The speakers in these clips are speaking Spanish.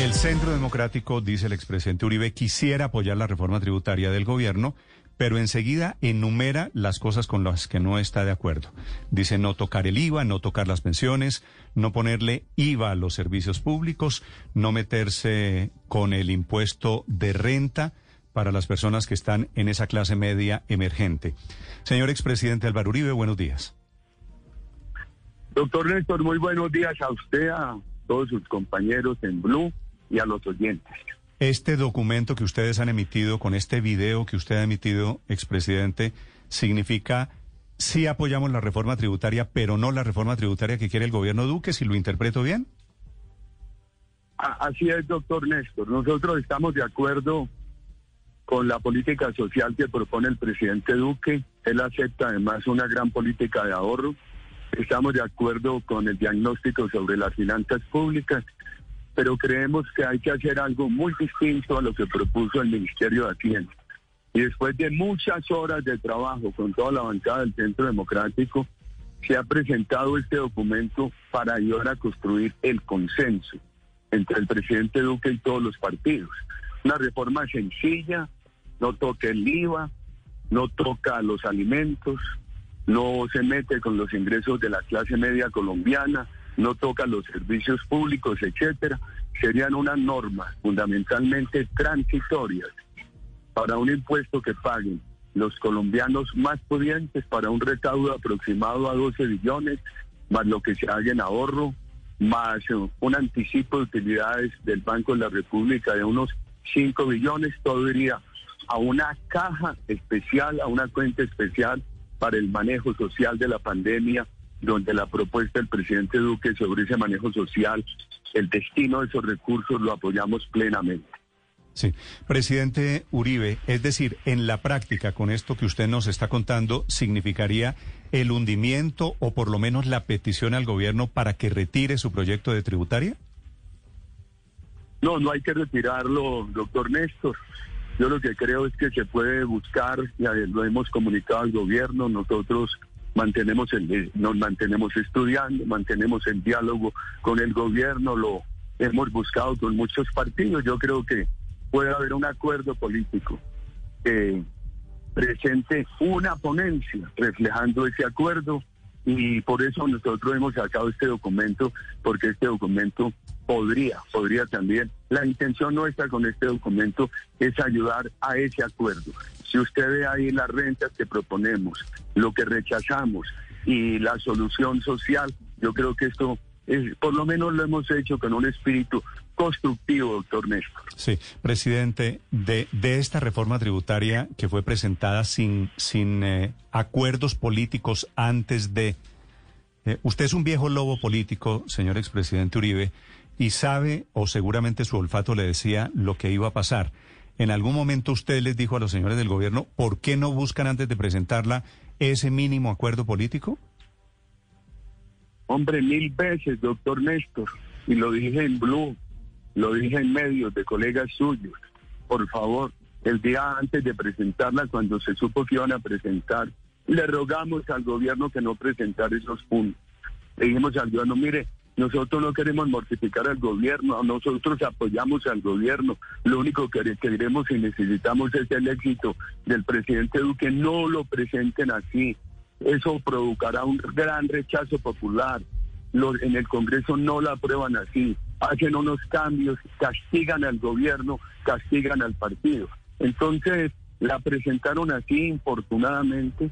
El Centro Democrático, dice el expresidente Uribe, quisiera apoyar la reforma tributaria del gobierno, pero enseguida enumera las cosas con las que no está de acuerdo. Dice no tocar el IVA, no tocar las pensiones, no ponerle IVA a los servicios públicos, no meterse con el impuesto de renta para las personas que están en esa clase media emergente. Señor expresidente Álvaro Uribe, buenos días. Doctor Néstor, muy buenos días a usted, todos sus compañeros en Blue y a los oyentes. Este documento que ustedes han emitido, con este video que usted ha emitido, expresidente, significa sí apoyamos la reforma tributaria, pero no la reforma tributaria que quiere el gobierno Duque, si lo interpreto bien. Así es, doctor Néstor. Nosotros estamos de acuerdo con la política social que propone el presidente Duque. Él acepta además una gran política de ahorro. Estamos de acuerdo con el diagnóstico sobre las finanzas públicas, pero creemos que hay que hacer algo muy distinto a lo que propuso el Ministerio de Hacienda. Y después de muchas horas de trabajo con toda la bancada del Centro Democrático, se ha presentado este documento para ayudar a construir el consenso entre el presidente Duque y todos los partidos. Una reforma sencilla, no toca el IVA, no toca los alimentos, no se mete con los ingresos de la clase media colombiana, no toca los servicios públicos, etcétera. Serían unas normas fundamentalmente transitorias para un impuesto que paguen los colombianos más pudientes para un recaudo aproximado a 12 billones, más lo que se haga en ahorro, más un anticipo de utilidades del Banco de la República de unos 5 billones, todo iría a una caja especial, a una cuenta especial para el manejo social de la pandemia, donde la propuesta del presidente Duque sobre ese manejo social, el destino de esos recursos lo apoyamos plenamente. Sí, presidente Uribe, es decir, en la práctica, con esto que usted nos está contando, ¿significaría el hundimiento o por lo menos la petición al gobierno para que retire su proyecto de tributaria? No, no hay que retirarlo, doctor Néstor. Yo lo que creo es que se puede buscar, ya lo hemos comunicado al gobierno, nosotros mantenemos el, nos mantenemos estudiando, mantenemos el diálogo con el gobierno, lo hemos buscado con muchos partidos. Yo creo que puede haber un acuerdo político que presente una ponencia reflejando ese acuerdo y por eso nosotros hemos sacado este documento, porque este documento podría, podría también, la intención nuestra con este documento es ayudar a ese acuerdo. Si usted ve ahí las rentas que proponemos, lo que rechazamos y la solución social, yo creo que esto es, por lo menos lo hemos hecho con un espíritu constructivo, doctor Néstor. Sí, presidente, de, de esta reforma tributaria que fue presentada sin, sin eh, acuerdos políticos antes de... Eh, usted es un viejo lobo político, señor expresidente Uribe, y sabe, o seguramente su olfato le decía, lo que iba a pasar. ¿En algún momento usted les dijo a los señores del gobierno por qué no buscan antes de presentarla ese mínimo acuerdo político? Hombre, mil veces, doctor Néstor, y lo dije en Blue, lo dije en medios de colegas suyos. Por favor, el día antes de presentarla, cuando se supo que iban a presentar, le rogamos al gobierno que no presentara esos puntos. Le dijimos al gobierno, mire, nosotros no queremos mortificar al gobierno, nosotros apoyamos al gobierno. Lo único que queremos y necesitamos es el éxito del presidente Duque. No lo presenten así. Eso provocará un gran rechazo popular. Los, en el Congreso no la aprueban así. Hacen unos cambios, castigan al gobierno, castigan al partido. Entonces, la presentaron así, infortunadamente.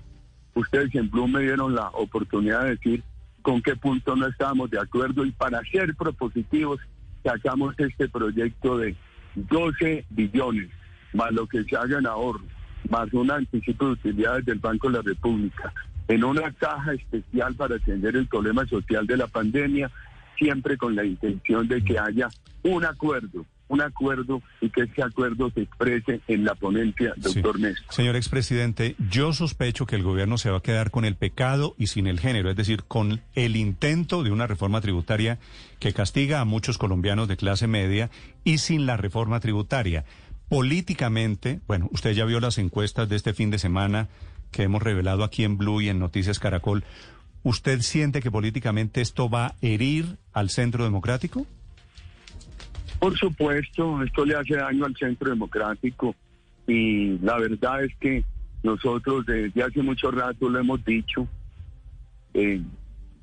Ustedes en Blue me dieron la oportunidad de decir con qué punto no estábamos de acuerdo y para ser propositivos sacamos este proyecto de 12 billones, más lo que se haga en ahorro, más un anticipo de utilidades del Banco de la República, en una caja especial para atender el problema social de la pandemia, siempre con la intención de que haya un acuerdo, un acuerdo y que ese acuerdo se exprese en la ponencia, doctor Néstor. Señor expresidente, yo sospecho que el gobierno se va a quedar con el pecado y sin el género, es decir, con el intento de una reforma tributaria que castiga a muchos colombianos de clase media y sin la reforma tributaria. Políticamente, bueno, usted ya vio las encuestas de este fin de semana que hemos revelado aquí en Blue y en Noticias Caracol. ¿Usted siente que políticamente esto va a herir al centro democrático? Por supuesto, esto le hace daño al centro democrático y la verdad es que nosotros desde hace mucho rato lo hemos dicho. Eh,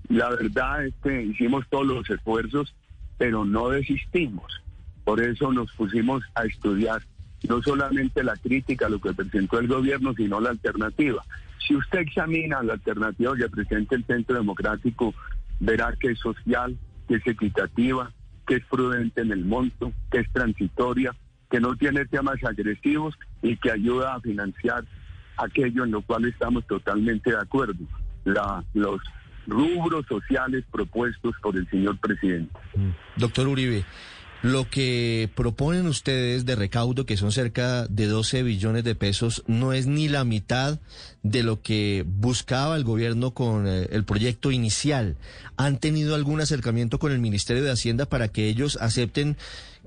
la verdad es que hicimos todos los esfuerzos, pero no desistimos. Por eso nos pusimos a estudiar no solamente la crítica a lo que presentó el gobierno, sino la alternativa. Si usted examina la alternativa que presenta el Centro Democrático, verá que es social, que es equitativa, que es prudente en el monto, que es transitoria, que no tiene temas agresivos y que ayuda a financiar aquello en lo cual estamos totalmente de acuerdo, la, los rubros sociales propuestos por el señor presidente. Mm. Doctor Uribe, lo que proponen ustedes de recaudo, que son cerca de 12 billones de pesos, no es ni la mitad de lo que buscaba el gobierno con eh, el proyecto inicial. ¿Han tenido algún acercamiento con el Ministerio de Hacienda para que ellos acepten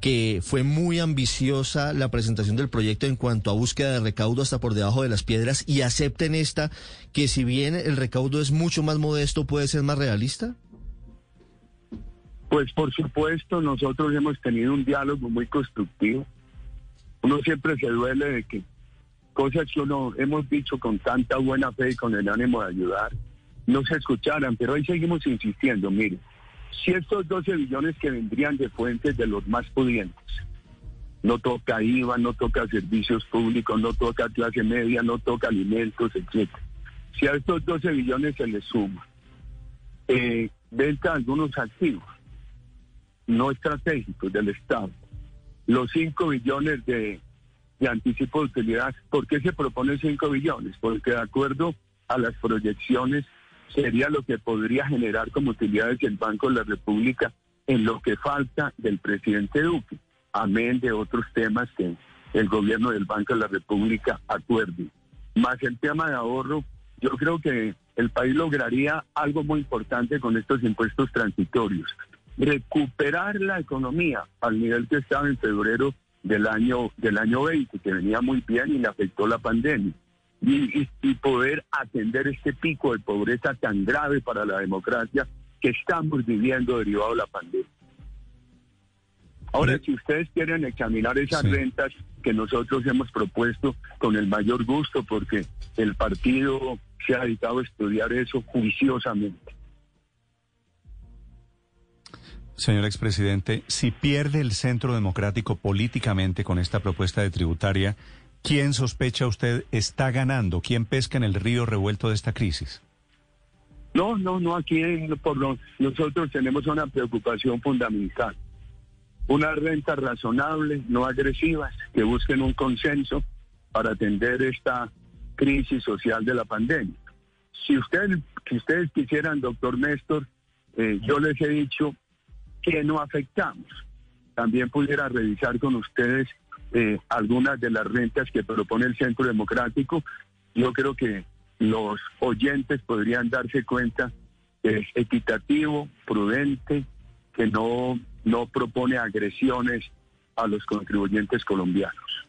que fue muy ambiciosa la presentación del proyecto en cuanto a búsqueda de recaudo hasta por debajo de las piedras y acepten esta, que si bien el recaudo es mucho más modesto, puede ser más realista? Pues por supuesto, nosotros hemos tenido un diálogo muy constructivo. Uno siempre se duele de que cosas que uno hemos dicho con tanta buena fe y con el ánimo de ayudar, no se escucharan, pero hoy seguimos insistiendo, mire, si estos 12 billones que vendrían de fuentes de los más pudientes, no toca IVA, no toca servicios públicos, no toca clase media, no toca alimentos, etc. Si a estos 12 billones se les suma eh, venta algunos activos, no estratégicos del Estado. Los 5 billones de, de anticipo de utilidad, ¿por qué se propone 5 billones? Porque de acuerdo a las proyecciones sería lo que podría generar como utilidades el Banco de la República en lo que falta del presidente Duque, amén de otros temas que el gobierno del Banco de la República acuerde. Más el tema de ahorro, yo creo que el país lograría algo muy importante con estos impuestos transitorios recuperar la economía al nivel que estaba en febrero del año del año 20, que venía muy bien y le afectó la pandemia. Y, poder atender este pico de pobreza tan grave para la democracia que estamos viviendo derivado de la pandemia. Ahora, si ustedes quieren examinar esas rentas que nosotros hemos propuesto con el mayor gusto, porque el partido se ha dedicado a estudiar eso juiciosamente. Señor expresidente, si pierde el centro democrático políticamente con esta propuesta de tributaria, ¿quién sospecha usted está ganando? ¿Quién pesca en el río revuelto de esta crisis? No, no, no, aquí por nosotros tenemos una preocupación fundamental. Una renta razonable, no agresivas, que busquen un consenso para atender esta crisis social de la pandemia. Si, usted, si ustedes quisieran, doctor Néstor, eh, yo les he dicho que no afectamos. También pudiera revisar con ustedes eh, algunas de las rentas que propone el Centro Democrático. Yo creo que los oyentes podrían darse cuenta que es equitativo, prudente, que no, no propone agresiones a los contribuyentes colombianos.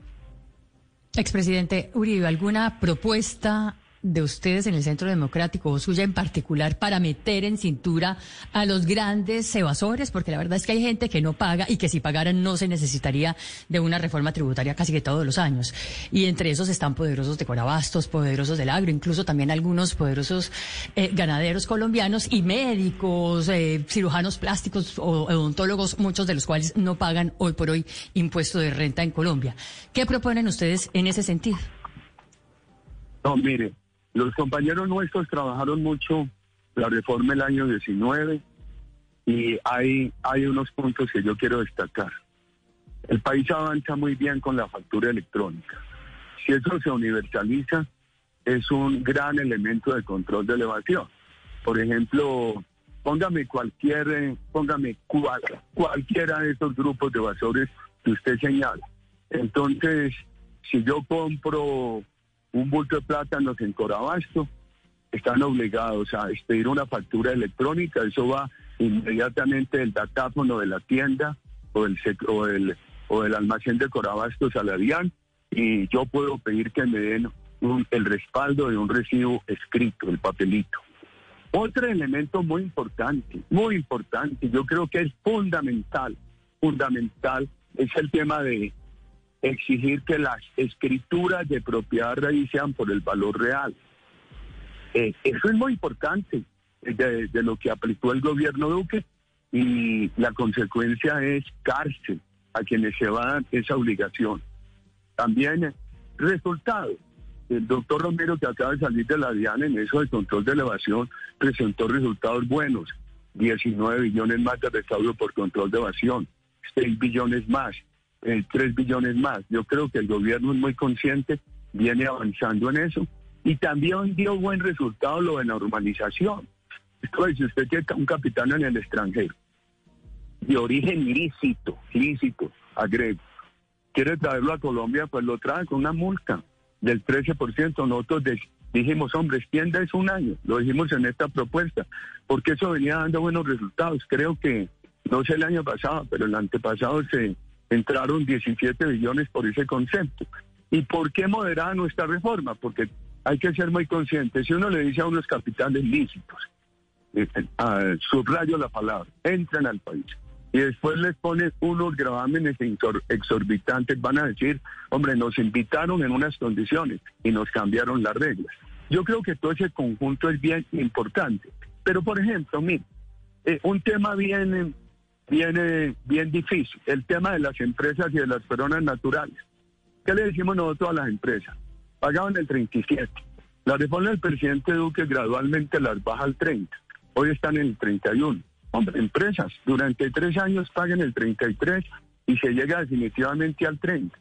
Expresidente Uribe, ¿alguna propuesta de ustedes en el Centro Democrático, o suya en particular, para meter en cintura a los grandes evasores? Porque la verdad es que hay gente que no paga y que si pagaran no se necesitaría de una reforma tributaria casi que todos los años. Y entre esos están poderosos de Corabastos, poderosos del agro, incluso también algunos poderosos eh, ganaderos colombianos y médicos, eh, cirujanos plásticos o odontólogos, muchos de los cuales no pagan hoy por hoy impuesto de renta en Colombia. ¿Qué proponen ustedes en ese sentido? No, mire, los compañeros nuestros trabajaron mucho la reforma el año 19 y hay, hay unos puntos que yo quiero destacar. El país avanza muy bien con la factura electrónica. Si eso se universaliza, es un gran elemento de control de elevación. Por ejemplo, póngame cualquier, eh, póngame cual, cualquiera de esos grupos de evasores que usted señala. Entonces, si yo compro un bulto de plátanos en Corabasto, están obligados a expedir una factura electrónica, eso va inmediatamente del datáfono de la tienda o del, o del, o del almacén de Corabastos a la DIAN y yo puedo pedir que me den el respaldo de un recibo escrito, el papelito. Otro elemento muy importante, muy importante, yo creo que es fundamental, fundamental, es el tema de exigir que las escrituras de propiedad raíz sean por el valor real. Eh, eso es muy importante de, de, lo que aplicó el gobierno Duque y la consecuencia es cárcel a quienes se va a dar esa obligación. También resultado, el doctor Romero que acaba de salir de la DIAN en eso de control de elevación presentó resultados buenos, 19 billones más de recaudo por control de evasión, 6 billones más, 3 eh, billones más. Yo creo que el gobierno es muy consciente, viene avanzando en eso y también dio buen resultado lo de normalización. Esto es, si usted tiene un capitán en el extranjero, de origen lícito, lícito, agrego, quiere traerlo a Colombia, pues lo trae con una multa del 13%. Nosotros dijimos, hombre, extienda un año, lo dijimos en esta propuesta, porque eso venía dando buenos resultados. Creo que, no sé el año pasado, pero el antepasado se entraron 17 billones por ese concepto. ¿Y por qué moderar nuestra reforma? Porque hay que ser muy conscientes. Si uno le dice a unos capitales lícitos, eh, eh, subrayo la palabra, entran al país y después les pone unos gravámenes exorbitantes, van a decir, hombre, nos invitaron en unas condiciones y nos cambiaron las reglas. Yo creo que todo ese conjunto es bien importante. Pero, por ejemplo, mire, eh, un tema bien, bien, bien difícil, el tema de las empresas y de las personas naturales. ¿Qué le decimos nosotros a las empresas? Pagaban el 37. La reforma del presidente Duque gradualmente las baja al 30. Hoy están en el 31 Hombre, empresas durante tres años paguen el 33 y se llega definitivamente al 30.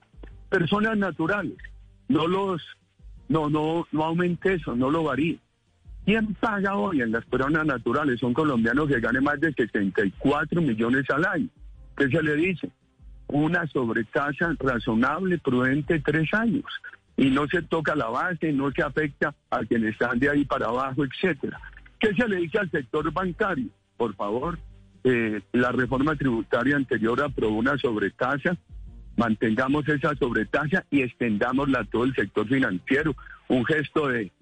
Personas naturales, no los, no, no, no aumente eso, no lo varíe. ¿Quién paga hoy en las personas naturales? Son colombianos que ganen más de 74 millones al año. ¿Qué se le dice? Una sobretasa razonable, prudente, tres años. Y no se toca la base, no se afecta a quienes están de ahí para abajo, etcétera. ¿Qué se le dice al sector bancario? por favor, eh, la reforma tributaria anterior aprobó una sobretasa, mantengamos esa sobretasa y extendámosla a todo el sector financiero, un gesto de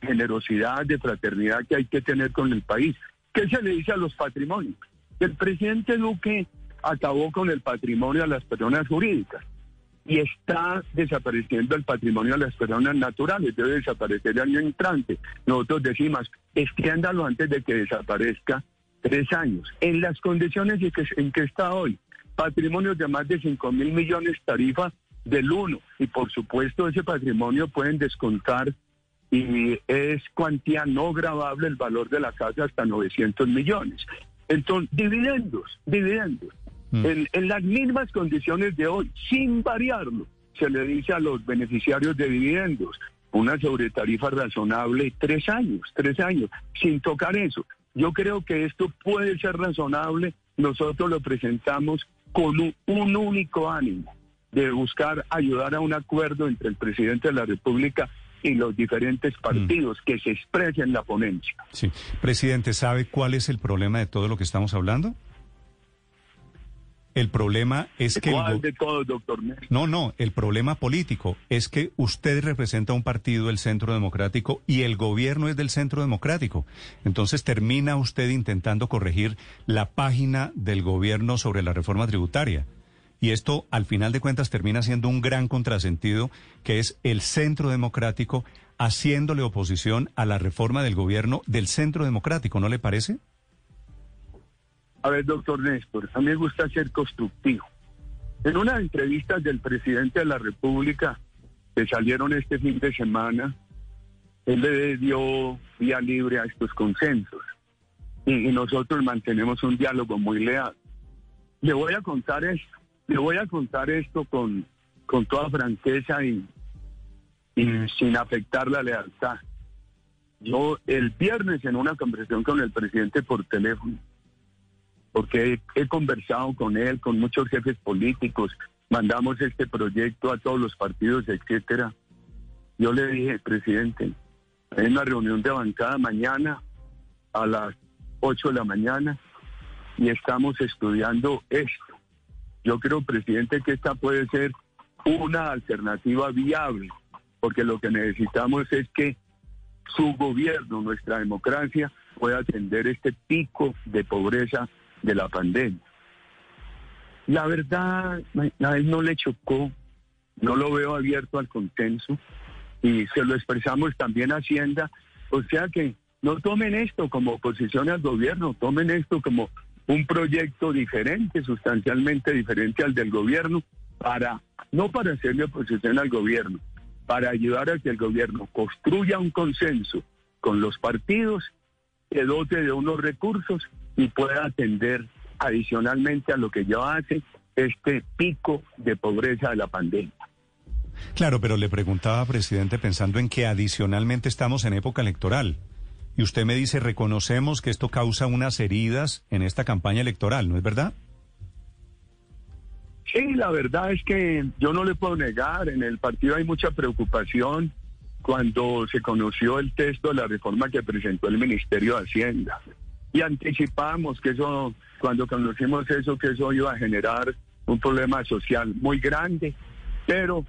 generosidad, de fraternidad que hay que tener con el país. ¿Qué se le dice a los patrimonios? El presidente Duque acabó con el patrimonio de las personas jurídicas y está desapareciendo el patrimonio de las personas naturales, debe desaparecer el año entrante. Nosotros decimos, extiéndalo antes de que desaparezca tres años, en las condiciones en que, en que está hoy, patrimonios de más de 5 mil millones, tarifa del 1, y por supuesto ese patrimonio pueden descontar y es cuantía no grabable el valor de la casa hasta 900 millones. Entonces, dividendos, dividendos. Mm. En, en las mismas condiciones de hoy, sin variarlo, se le dice a los beneficiarios de dividendos una sobretarifa razonable, tres años, tres años, sin tocar eso. Yo creo que esto puede ser razonable. Nosotros lo presentamos con un, único ánimo de buscar ayudar a un acuerdo entre el presidente de la República y los diferentes mm. partidos que se expresen en la ponencia. Sí, presidente, ¿sabe cuál es el problema de todo lo que estamos hablando? El problema es que... de todos, doctor No, no, el problema político es que usted representa un partido del Centro Democrático y el gobierno es del Centro Democrático. Entonces termina usted intentando corregir la página del gobierno sobre la reforma tributaria. Y esto, al final de cuentas, termina siendo un gran contrasentido, que es el Centro Democrático haciéndole oposición a la reforma del gobierno del Centro Democrático, ¿no le parece? A ver, doctor Néstor, a mí me gusta ser constructivo. En una entrevista del presidente de la República que salieron este fin de semana, él le dio vía libre a estos consensos y, nosotros mantenemos un diálogo muy leal. Le voy a contar esto, le voy a contar esto con, con toda franqueza y, sin afectar la lealtad. Yo el viernes en una conversación con el presidente por teléfono, porque he, he conversado con él, con muchos jefes políticos, mandamos este proyecto a todos los partidos, etcétera. Yo le dije, presidente, hay una reunión de bancada mañana a las 8 de la mañana y estamos estudiando esto. Yo creo, presidente, que esta puede ser una alternativa viable, porque lo que necesitamos es que su gobierno, nuestra democracia, pueda atender este pico de pobreza de la pandemia. La verdad, a él no le chocó, no lo veo abierto al consenso y se lo expresamos también a Hacienda, o sea que no tomen esto como oposición al gobierno, tomen esto como un proyecto diferente, sustancialmente diferente al del gobierno, para no para hacerle oposición al gobierno, para ayudar a que el gobierno construya un consenso con los partidos, que dote de unos recursos y pueda atender adicionalmente a lo que ya hace este pico de pobreza de la pandemia. Claro, pero le preguntaba, presidente, pensando en que adicionalmente estamos en época electoral. Y usted me dice, reconocemos que esto causa unas heridas en esta campaña electoral, ¿no es verdad? Sí, la verdad es que yo no le puedo negar, en el partido hay mucha preocupación cuando se conoció el texto de la reforma que presentó el Ministerio de Hacienda. Y anticipamos que eso, cuando conocimos eso, que eso iba a generar un problema social muy grande, pero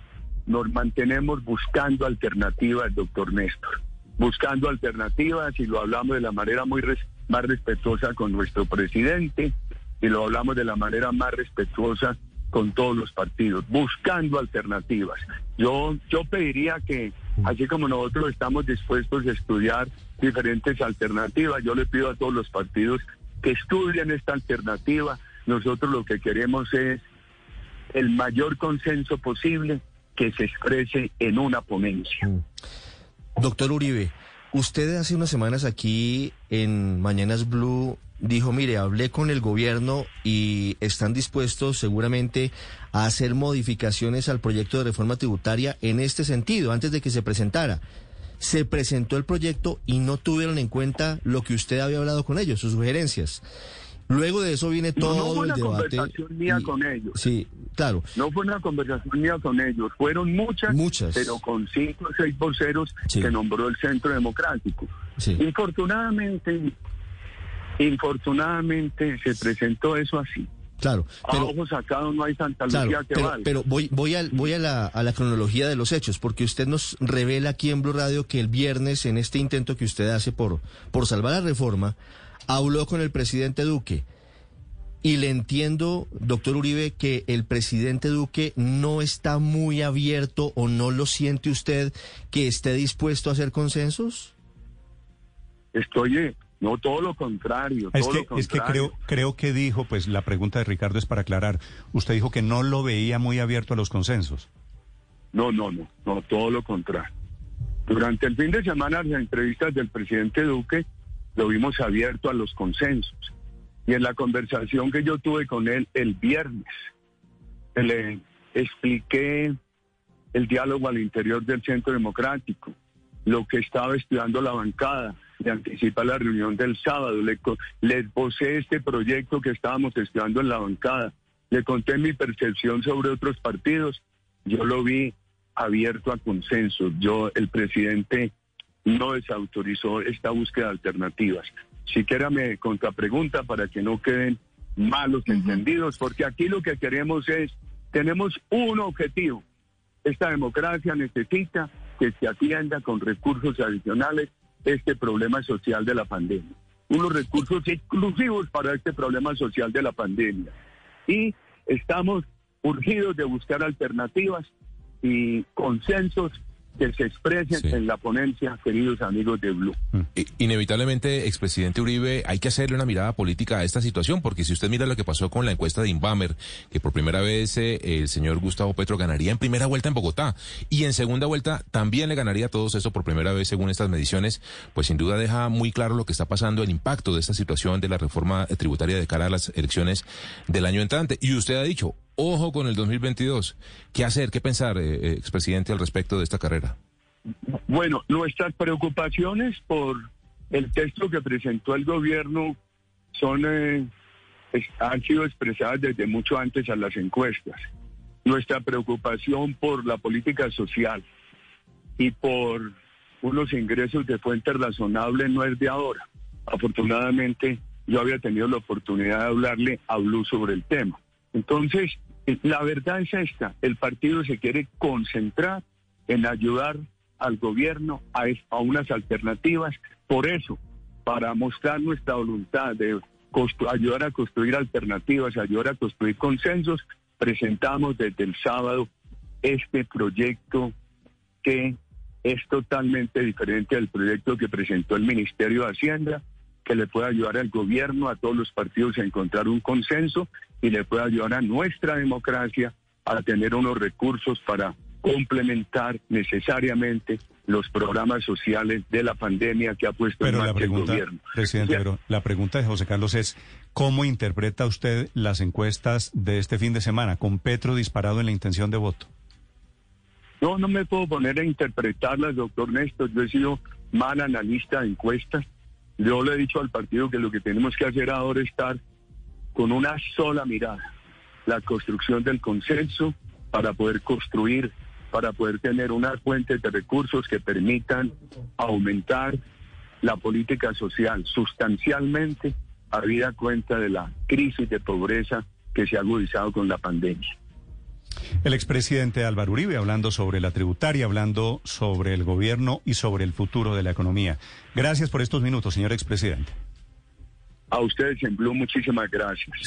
nos mantenemos buscando alternativas, doctor Néstor, buscando alternativas y lo hablamos de la manera muy más respetuosa con nuestro presidente y lo hablamos de la manera más respetuosa con todos los partidos, buscando alternativas. Yo, yo pediría que, así como nosotros estamos dispuestos a estudiar diferentes alternativas, yo le pido a todos los partidos que estudien esta alternativa. Nosotros lo que queremos es el mayor consenso posible que se exprese en una ponencia. Mm. Doctor Uribe, usted hace unas semanas aquí en Mañanas Blue dijo, mire, hablé con el gobierno y están dispuestos seguramente a hacer modificaciones al proyecto de reforma tributaria en este sentido, antes de que se presentara. Se presentó el proyecto y no tuvieron en cuenta lo que usted había hablado con ellos, sus sugerencias. Luego de eso viene todo no, fue una el debate. conversación mía con ellos. Sí, claro. No fue una conversación mía con ellos. Fueron muchas, muchas. pero con cinco o seis voceros que nombró el Centro Democrático. Infortunadamente, infortunadamente se presentó eso así. Claro, pero, a ojos sacados no hay Santa Lucía que pero, pero voy, voy, a, voy a, la, a la cronología de los hechos, porque usted nos revela aquí en Blue Radio que el viernes, en este intento que usted hace por, por salvar la reforma, habló con el presidente Duque. Y le entiendo, doctor Uribe, que el presidente Duque no está muy abierto o no lo siente usted que esté dispuesto a hacer consensos. Estoy, no todo lo contrario. Es, que, es que creo, creo que dijo, pues la pregunta de Ricardo es para aclarar. Usted dijo que no lo veía muy abierto a los consensos. No, no, no, no, todo lo contrario. Durante el fin de semana, las entrevistas del presidente Duque lo vimos abierto a los consensos. Y en la conversación que yo tuve con él el viernes, le expliqué el diálogo al interior del Centro Democrático, lo que estaba estudiando la bancada, le anticipa la reunión del sábado, le, le esbocé este proyecto que estábamos estudiando en la bancada, le conté mi percepción sobre otros partidos, yo lo vi abierto a consensos, yo, el presidente no desautorizó esta búsqueda de alternativas. Siquiera me contrapregunta para que no queden malos entendidos, porque aquí lo que queremos es, tenemos un objetivo. Esta democracia necesita que se atienda con recursos adicionales este problema social de la pandemia. Unos recursos exclusivos para este problema social de la pandemia. Y estamos urgidos de buscar alternativas y consensos que se expresen en la ponencia, queridos amigos de Blue. Mm. Inevitablemente, expresidente Uribe, hay que hacerle una mirada política a esta situación, porque si usted mira lo que pasó con la encuesta de Inbamer, que por primera vez eh, el señor Gustavo Petro ganaría en primera vuelta en Bogotá y en segunda vuelta también le ganaría a todos eso por primera vez según estas mediciones, pues sin duda deja muy claro lo que está pasando, el impacto de esta situación de la reforma tributaria de cara a las elecciones del año entrante. Y usted ha dicho, Ojo con el 2022. ¿Qué hacer, qué pensar, eh, eh, expresidente, al respecto de esta carrera? Bueno, nuestras preocupaciones por el texto que presentó el gobierno son eh, han sido expresadas desde mucho antes a las encuestas. Nuestra preocupación por la política social y por unos ingresos de fuente razonable no es de ahora. Afortunadamente, yo había tenido la oportunidad de hablarle a Blue sobre el tema. Entonces, la verdad es esta, el partido se quiere concentrar en ayudar al gobierno a, unas alternativas. Por eso, para mostrar nuestra voluntad de ayudar a construir alternativas, ayudar a construir consensos, presentamos desde el sábado este proyecto que es totalmente diferente al proyecto que presentó el Ministerio de Hacienda, que le puede ayudar al gobierno, a todos los partidos a encontrar un consenso y le puede ayudar a nuestra democracia a tener unos recursos para complementar necesariamente los programas sociales de la pandemia que ha puesto pero en la marcha pregunta, el gobierno. Presidente, pero la pregunta de José Carlos es, ¿cómo interpreta usted las encuestas de este fin de semana con Petro disparado en la intención de voto? No, no me puedo poner a interpretarlas, doctor Néstor. Yo he sido mal analista de encuestas. Yo le he dicho al partido que lo que tenemos que hacer ahora es estar con una sola mirada, la construcción del consenso para poder construir para poder tener unas fuentes de recursos que permitan aumentar la política social sustancialmente habida cuenta de la crisis de pobreza que se ha agudizado con la pandemia. El expresidente Álvaro Uribe hablando sobre la tributaria, hablando sobre el gobierno y sobre el futuro de la economía. Gracias por estos minutos, señor expresidente. A ustedes en Blue, muchísimas gracias.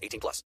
18 plus.